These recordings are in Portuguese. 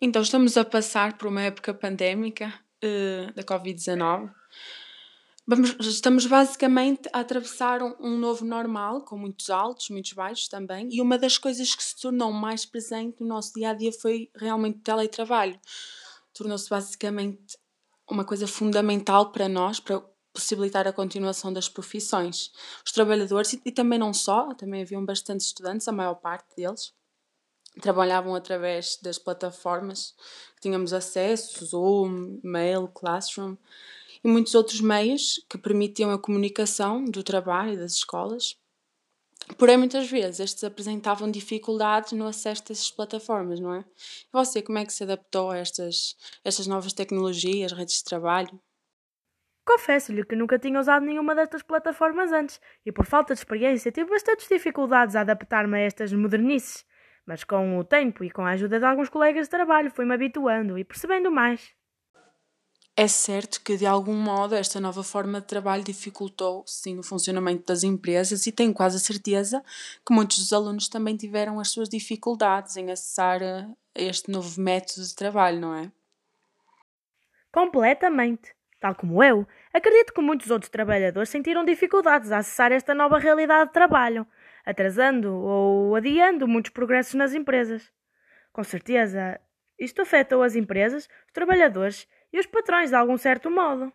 Então, estamos a passar por uma época pandémica uh, da Covid-19. Estamos basicamente a atravessar um, um, novo normal, com muitos altos, muitos baixos também, e uma das coisas que se tornou mais presente no nosso dia a dia foi realmente o teletrabalho. Tornou-se basicamente uma coisa fundamental para nós, para possibilitar a continuação das profissões. Os trabalhadores, e, e também não só, também haviam bastantes estudantes, a maior parte deles, trabalhavam através das plataformas que tínhamos acesso, Zoom, Mail, Classroom e muitos outros meios que permitiam a comunicação do trabalho e das escolas. Porém, muitas vezes estes apresentavam dificuldades no acesso a essas plataformas, não é? E você, como é que se adaptou a estas, estas novas tecnologias, redes de trabalho? Confesso-lhe que nunca tinha usado nenhuma destas plataformas antes e, por falta de experiência, tive bastantes dificuldades a adaptar-me a estas modernices. Mas com o tempo e com a ajuda de alguns colegas de trabalho fui-me habituando e percebendo mais. É certo que, de algum modo, esta nova forma de trabalho dificultou, sim, o funcionamento das empresas e tenho quase a certeza que muitos dos alunos também tiveram as suas dificuldades em acessar eh, este novo método de trabalho, não é? Completamente. Tal como eu, acredito que muitos outros trabalhadores sentiram dificuldades a acessar esta nova realidade de trabalho atrasando ou adiando muitos progressos nas empresas. Com certeza, isto afetou as empresas, os trabalhadores e os patrões de algum certo modo.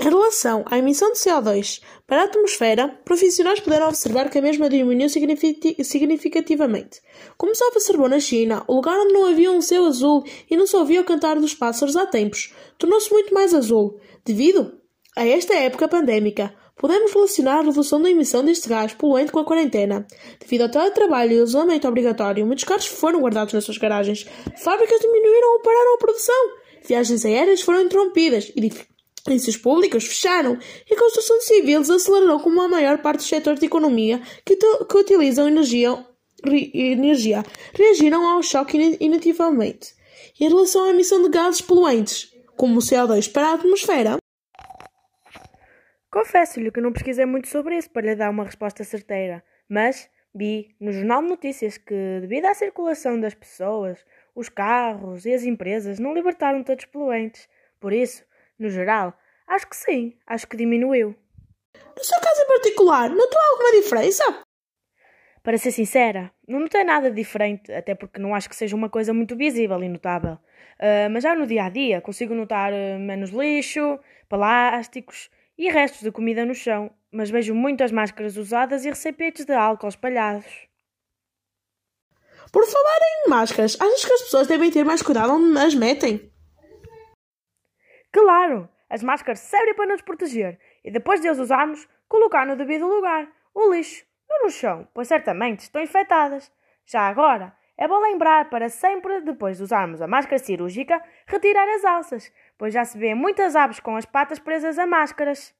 Em relação à emissão de CO2 para a atmosfera, profissionais puderam observar que a mesma diminuiu significativamente. Como se observou na China, o lugar onde não havia um céu azul e não se ouvia o cantar dos pássaros há tempos, tornou-se muito mais azul, devido a esta época pandémica, Podemos relacionar a redução da emissão deste gás poluente com a quarentena. Devido ao teletrabalho e ao isolamento obrigatório, muitos carros foram guardados nas suas garagens. Fábricas diminuíram ou pararam a produção. Viagens aéreas foram interrompidas. Edifícios públicos fecharam. E a construção civil desacelerou como a maior parte dos setores de economia que, que utilizam energia, re, energia reagiram ao choque inativamente. Em relação à emissão de gases poluentes, como o CO2 para a atmosfera, Confesso-lhe que não pesquisei muito sobre isso para lhe dar uma resposta certeira, mas vi no Jornal de Notícias que, devido à circulação das pessoas, os carros e as empresas não libertaram tantos poluentes. Por isso, no geral, acho que sim, acho que diminuiu. No seu caso em particular, notou alguma diferença? Para ser sincera, não notei nada diferente, até porque não acho que seja uma coisa muito visível e notável. Uh, mas já no dia a dia consigo notar uh, menos lixo, plásticos e restos de comida no chão, mas vejo muitas máscaras usadas e recipientes de álcool espalhados. Por falar em máscaras, achas que as pessoas devem ter mais cuidado onde as metem? Claro! As máscaras servem para nos proteger e depois de as usarmos, colocar no devido lugar, o lixo, não no chão, pois certamente estão infectadas. Já agora, é bom lembrar para sempre, depois de usarmos a máscara cirúrgica, retirar as alças, pois já se vê muitas aves com as patas presas a máscaras.